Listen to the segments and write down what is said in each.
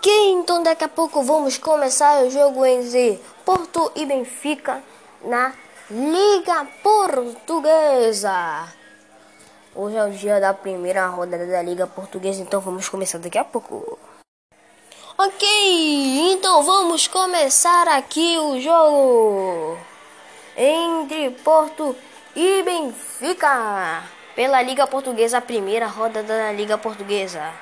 Ok, então daqui a pouco vamos começar o jogo entre Porto e Benfica na Liga Portuguesa. Hoje é o dia da primeira rodada da Liga Portuguesa, então vamos começar daqui a pouco. Ok, então vamos começar aqui o jogo entre Porto e Benfica pela Liga Portuguesa, a primeira rodada da Liga Portuguesa.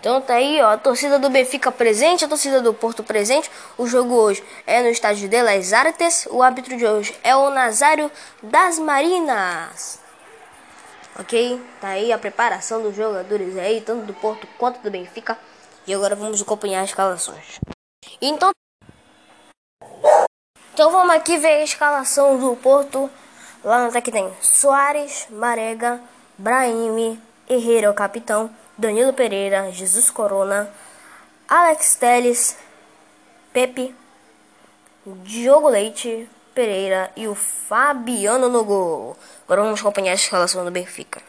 Então tá aí, ó, a torcida do Benfica presente, a torcida do Porto presente. O jogo hoje é no estádio de Las Artes. O árbitro de hoje é o Nazário das Marinas. Ok? Tá aí a preparação dos jogadores aí, tanto do Porto quanto do Benfica. E agora vamos acompanhar as escalações. Então, então vamos aqui ver a escalação do Porto. Lá no ataque tem Soares, Marega, Brahim, Herrera, o capitão. Danilo Pereira, Jesus Corona, Alex Teles, Pepe, Diogo Leite, Pereira e o Fabiano no gol. Agora vamos acompanhar a escalação do Benfica.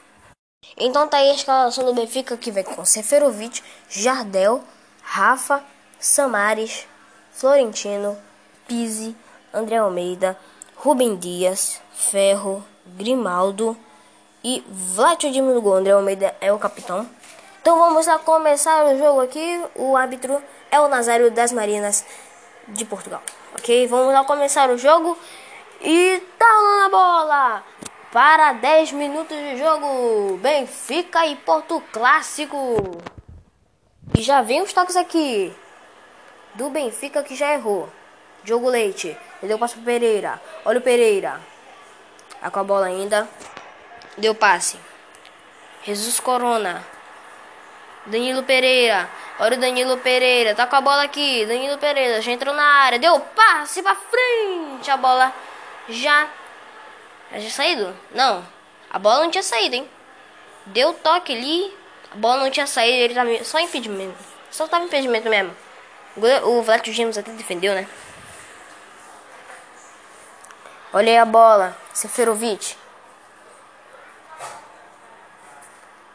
Então tá aí a escalação do Benfica que vem com Seferovic, Jardel, Rafa, Samares, Florentino, Pise, André Almeida, Rubem Dias, Ferro, Grimaldo e Vladimir no gol. André Almeida é o capitão. Então vamos lá começar o jogo aqui. O árbitro é o Nazário das Marinas de Portugal. Ok? Vamos lá começar o jogo. E tá na bola! Para 10 minutos de jogo. Benfica e Porto Clássico. E já vem os toques aqui. Do Benfica que já errou. Diogo Leite. Ele deu passo pro Pereira. Olha o Pereira. Tá com a bola ainda. Deu passe. Jesus Corona. Danilo Pereira. Olha o Danilo Pereira. Tá com a bola aqui. Danilo Pereira já entrou na área. Deu passe pra frente. A bola já. Já tinha saído? Não. A bola não tinha saído, hein? Deu toque ali. A bola não tinha saído. Ele tava só impedimento. Só tava impedimento mesmo. O Vlad James até defendeu, né? Olha aí a bola. Seferovic.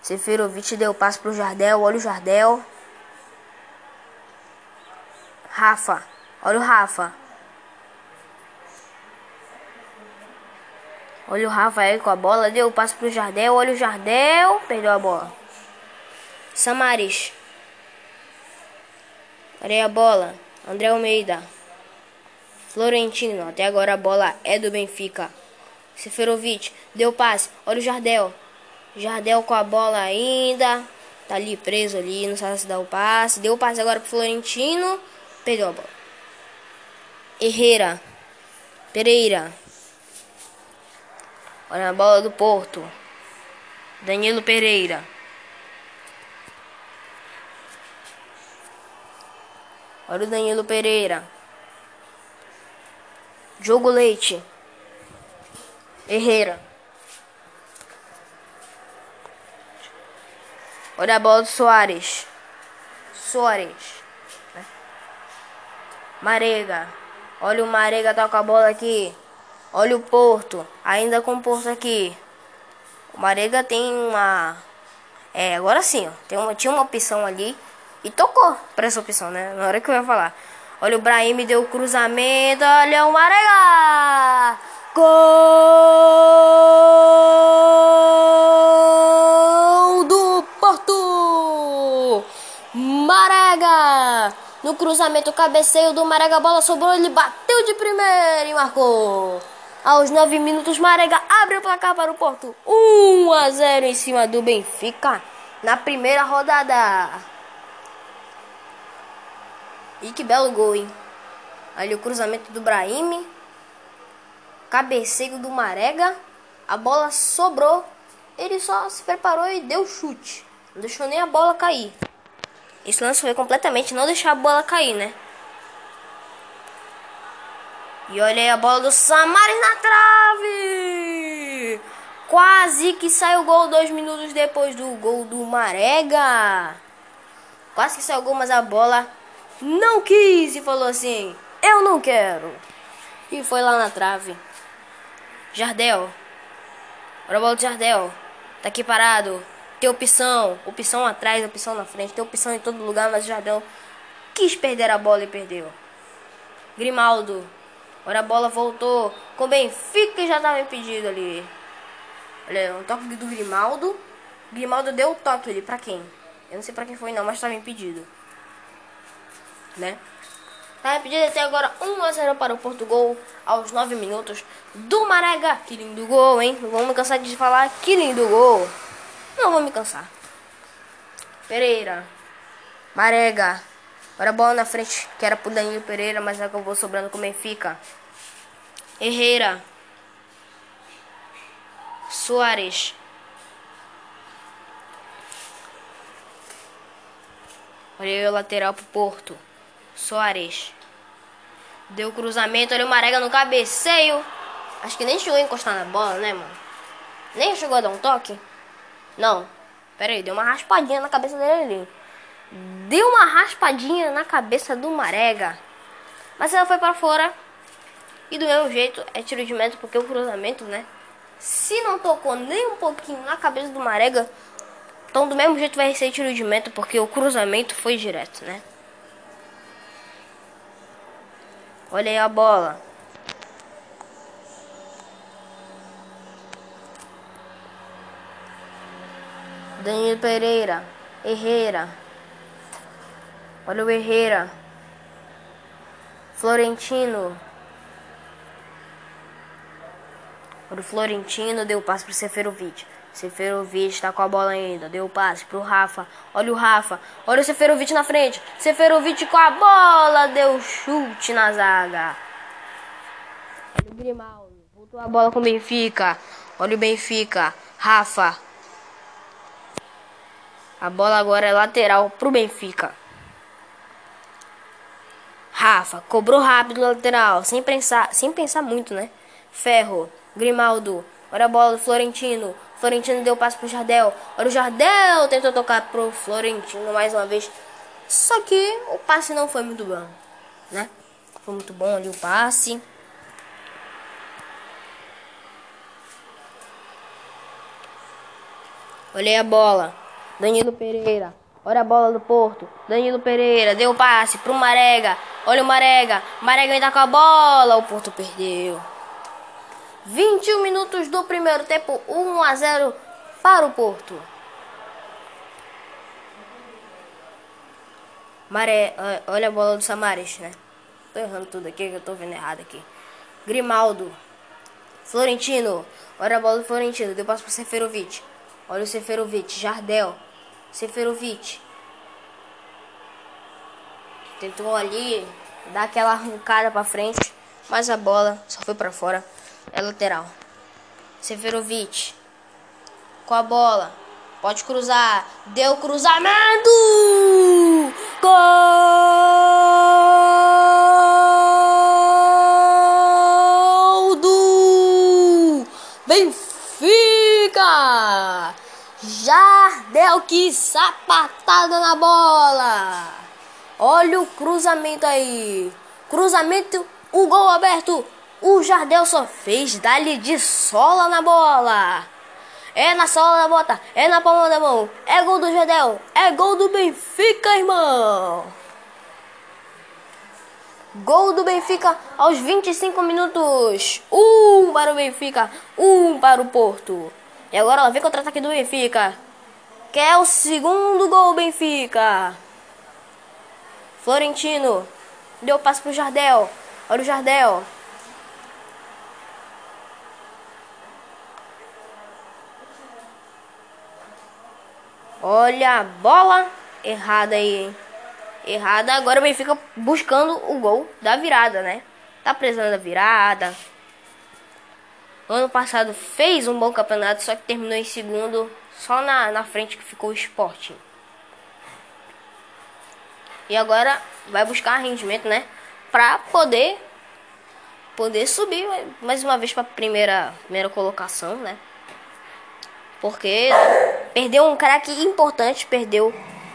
Seferovic deu passe pro Jardel. Olha o Jardel. Rafa. Olha o Rafa. Olha o Rafa aí com a bola. Deu passe pro Jardel. Olha o Jardel. Perdeu a bola. Samaris. Olha a bola. André Almeida. Florentino. Até agora a bola é do Benfica. Seferovic. Deu passe. Olha o Jardel. Jardel com a bola ainda. Tá ali preso ali, não sabe se dá o passe. Deu o passe agora pro Florentino. Perdeu a bola. Herrera. Pereira. Olha a bola do Porto. Danilo Pereira. Olha o Danilo Pereira. Jogo Leite. Herrera. Olha a bola do Soares. Soares. Marega. Olha o Marega com a bola aqui. Olha o Porto. Ainda com o Porto aqui. O Marega tem uma. É, agora sim, ó. Tem uma, tinha uma opção ali. E tocou pra essa opção, né? Na hora que eu ia falar. Olha o Brahim deu o cruzamento. Olha o Marega! Gol cruzamento, cabeceio do Marega, a bola sobrou, ele bateu de primeira e marcou. Aos 9 minutos, Marega abre o placar para o Porto. 1 a 0 em cima do Benfica na primeira rodada. E que belo gol, hein? Ali o cruzamento do Brahim. Cabeceio do Marega. A bola sobrou. Ele só se preparou e deu chute. Não deixou nem a bola cair. Esse lance foi completamente não deixar a bola cair, né? E olha aí a bola do Samaris na trave! Quase que saiu o gol dois minutos depois do gol do Marega. Quase que saiu o gol, mas a bola não quis e falou assim: Eu não quero. E foi lá na trave. Jardel. Olha a bola do Jardel. Tá aqui parado. Tem opção. Opção atrás, opção na frente. Tem opção em todo lugar, mas o Jardel quis perder a bola e perdeu. Grimaldo. Olha a bola voltou. Com Benfica já tava impedido ali. Olha, um toque do Grimaldo. Grimaldo deu o toque ali. Pra quem? Eu não sei pra quem foi não, mas tava impedido. Né? Tá impedido até agora 1 a 0 para o Portugal aos 9 minutos do Marega. Que lindo gol, hein? Vamos cansar de falar que lindo gol. Não vou me cansar. Pereira. Marega. Agora a bola na frente, que era pro Danilo Pereira, mas acabou sobrando com o Benfica. Herrera. Soares. Olha o lateral pro Porto. Soares. Deu cruzamento, olha o Marega no cabeceio. Acho que nem chegou a encostar na bola, né, mano? Nem chegou a dar um toque. Não. Pera aí, deu uma raspadinha na cabeça dele ali. Deu uma raspadinha na cabeça do Marega. Mas ela foi para fora. E do mesmo jeito é tiro de meta porque o cruzamento, né? Se não tocou nem um pouquinho na cabeça do Marega, então do mesmo jeito vai ser tiro de meta porque o cruzamento foi direto, né? Olha aí a bola. Danilo Pereira. Herrera. Olha o Herrera. Florentino. Olha o Florentino deu passe pro Seferovic. Seferovic tá com a bola ainda. Deu passe pro Rafa. Olha o Rafa. Olha o Seferovic na frente. Seferovic com a bola. Deu chute na zaga. Olha o Grimaldo. Voltou a bola com o Benfica. Olha o Benfica. Rafa. A bola agora é lateral pro Benfica. Rafa cobrou rápido lateral, sem pensar, sem pensar muito, né? Ferro, Grimaldo, olha a bola do Florentino. Florentino deu passe pro Jardel. Olha o Jardel tentou tocar pro Florentino mais uma vez. Só que o passe não foi muito bom, né? Foi muito bom ali o passe. Olhei a bola. Danilo Pereira. Olha a bola do Porto. Danilo Pereira deu passe pro Marega. Olha o Marega. Marega ainda com a bola. O Porto perdeu. 21 minutos do primeiro tempo. 1 a 0 para o Porto. Maré, olha a bola do Samares, né? Tô errando tudo aqui, que eu tô vendo errado aqui. Grimaldo. Florentino. Olha a bola do Florentino. Deu passe pro Seferovic. Olha o Seferovic. Jardel. Seferovic. Tentou ali dar aquela arrancada para frente, mas a bola só foi para fora. É lateral. Seferovic. Com a bola. Pode cruzar. Deu cruzamento! Gol que sapatada na bola! Olha o cruzamento aí. Cruzamento, o gol aberto. O Jardel só fez dali de sola na bola. É na sola da bota, é na palma da mão. É gol do Jardel, é gol do Benfica, irmão. Gol do Benfica aos 25 minutos. Um para o Benfica, um para o Porto. E agora ela vem contra-ataque do Benfica. Que é o segundo gol Benfica. Florentino. Deu passe pro Jardel. Olha o Jardel. Olha a bola errada aí, hein? Errada. Agora o Benfica buscando o gol da virada, né? Tá precisando da virada. Ano passado fez um bom campeonato, só que terminou em segundo, só na, na frente que ficou o Sporting. E agora vai buscar rendimento, né? Pra poder poder subir mais uma vez para primeira primeira colocação, né? Porque perdeu um cara que importante, perdeu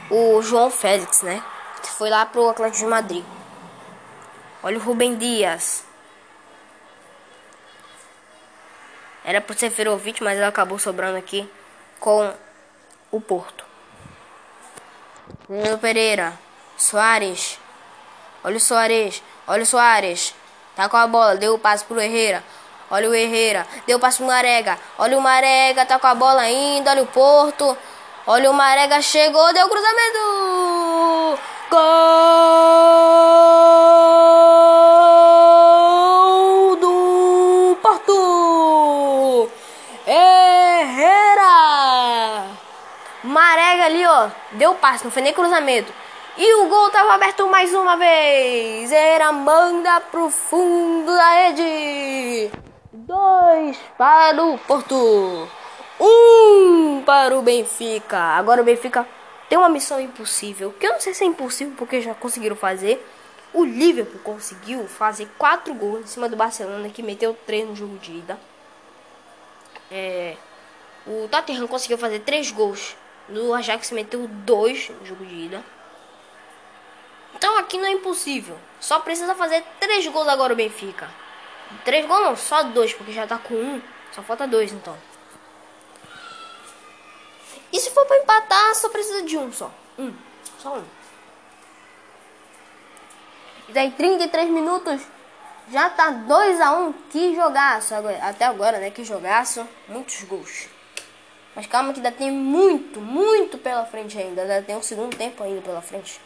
o João Félix, né? Que foi lá pro Atlético de Madrid. Olha o Rubem Dias. Era pro Seferovic, mas ela acabou sobrando aqui com o Porto. Danilo Pereira. Soares. Olha o Soares. Olha o Soares. Tá com a bola. Deu o passe pro Herrera. Olha o Herrera. Deu o passe pro Marega. Olha o Marega. Tá com a bola ainda. Olha o Porto. Olha o Marega. Chegou. Deu o cruzamento. Gol Ali, ó. Deu passe. Não foi nem cruzamento. E o gol estava aberto mais uma vez. Era manda pro fundo da rede. Dois para o Porto. Um para o Benfica. Agora o Benfica tem uma missão impossível. Que eu não sei se é impossível porque já conseguiram fazer. O Liverpool conseguiu fazer quatro gols em cima do Barcelona que meteu três no jogo de ida. É, o Tottenham conseguiu fazer três gols. No Ajax meteu dois no jogo de ida. Então aqui não é impossível. Só precisa fazer três gols agora o Benfica. Três gols não, só dois, porque já tá com um. Só falta dois então. E se for pra empatar, só precisa de um só. Um. Só um. E daí 33 minutos. Já tá 2 a 1 um, Que jogaço. Até agora, né? Que jogaço. Muitos gols. Mas calma que ainda tem muito, muito pela frente ainda. Ainda tem um segundo tempo ainda pela frente.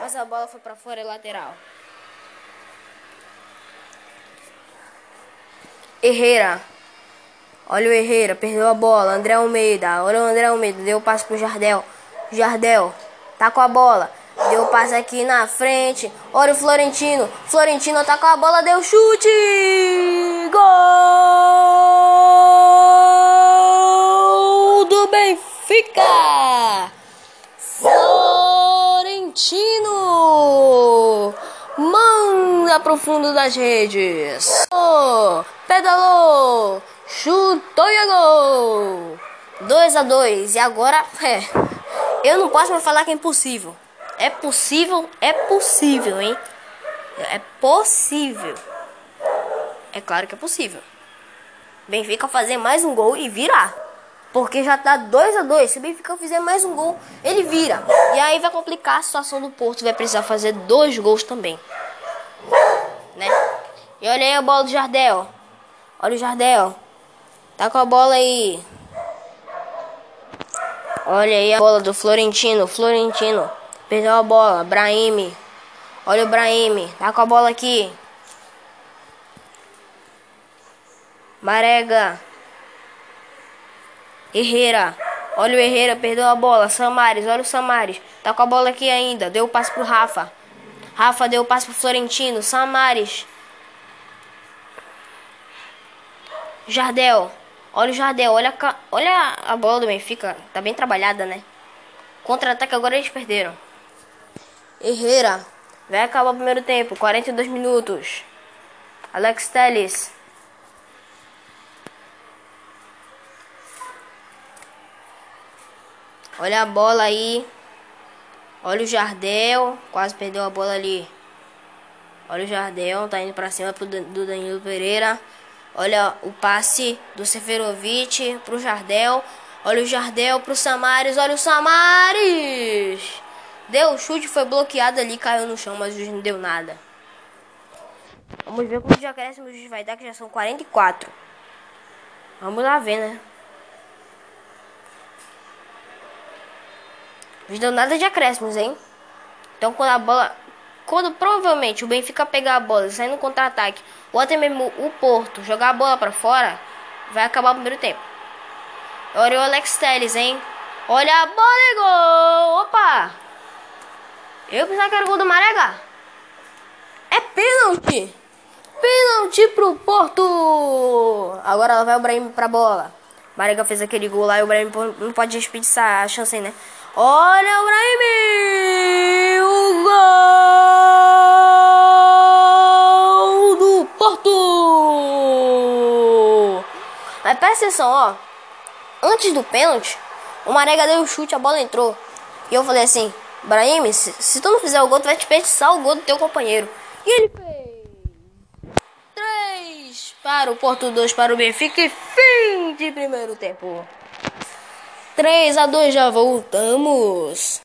Mas a bola foi para fora e lateral. Herrera. Olha o Herrera, perdeu a bola. André Almeida. Olha o André Almeida. Deu o passe pro Jardel. Jardel. Tá com a bola. Deu o passe aqui na frente. Olha o Florentino. Florentino tá com a bola. Deu chute. Gol do Benfica. Florentino. Manda pro fundo das redes. Oh, pedalou. Chutou e gol. 2 a 2 E agora, é. Eu não posso mais falar que é impossível. É possível, é possível, hein? É possível. É claro que é possível. Benfica fazer mais um gol e virar. Porque já tá 2 a 2 Se o Benfica fizer mais um gol, ele vira. E aí vai complicar a situação do Porto. Vai precisar fazer dois gols também. Né? E olha aí a bola do Jardel. Olha o Jardel. Tá com a bola aí. Olha aí a bola do Florentino. Florentino. Perdeu a bola. Brahim. Olha o Brahim. Tá com a bola aqui. Marega. Herrera. Olha o Herrera, perdeu a bola. Samares, olha o Samares. Tá com a bola aqui ainda. Deu o passe pro Rafa. Rafa deu o passe pro Florentino. Samares. Jardel. Olha o Jardel. Olha a, olha a bola do Benfica. Tá bem trabalhada, né? Contra-ataque agora eles perderam. Herrera. Vai acabar o primeiro tempo. 42 minutos. Alex Telles. Olha a bola aí. Olha o Jardel. Quase perdeu a bola ali. Olha o Jardel. Tá indo pra cima do Danilo Pereira. Olha o passe do Seferovic pro Jardel. Olha o Jardel pro Samares. Olha o Samares. Deu o chute, foi bloqueado ali, caiu no chão, mas o juiz não deu nada. Vamos ver quantos acréscimos o vai dar, que já são 44. Vamos lá ver, né? Não deu nada de acréscimos, hein? Então quando a bola. Quando provavelmente o Benfica pegar a bola e sair no contra-ataque, ou até mesmo o Porto jogar a bola para fora, vai acabar o primeiro tempo. Olha o Alex Telles, hein? Olha a bola e gol! Opa! Eu pensava que era o gol do Marega. É pênalti! Pênalti pro Porto! Agora ela vai o Brahim pra bola. Marega fez aquele gol lá e o Brahim não pode desperdiçar a chance, né? Olha o Brahim! Mas presta atenção, ó. Antes do pênalti, o Marega deu o chute, a bola entrou. E eu falei assim, Brahim, se, se, tu não fizer o gol, tu vai desperdiçar o gol do teu companheiro. E ele fez. 3 para o Porto, 2 para o Benfica e fim de primeiro tempo. 3 a 2 já voltamos.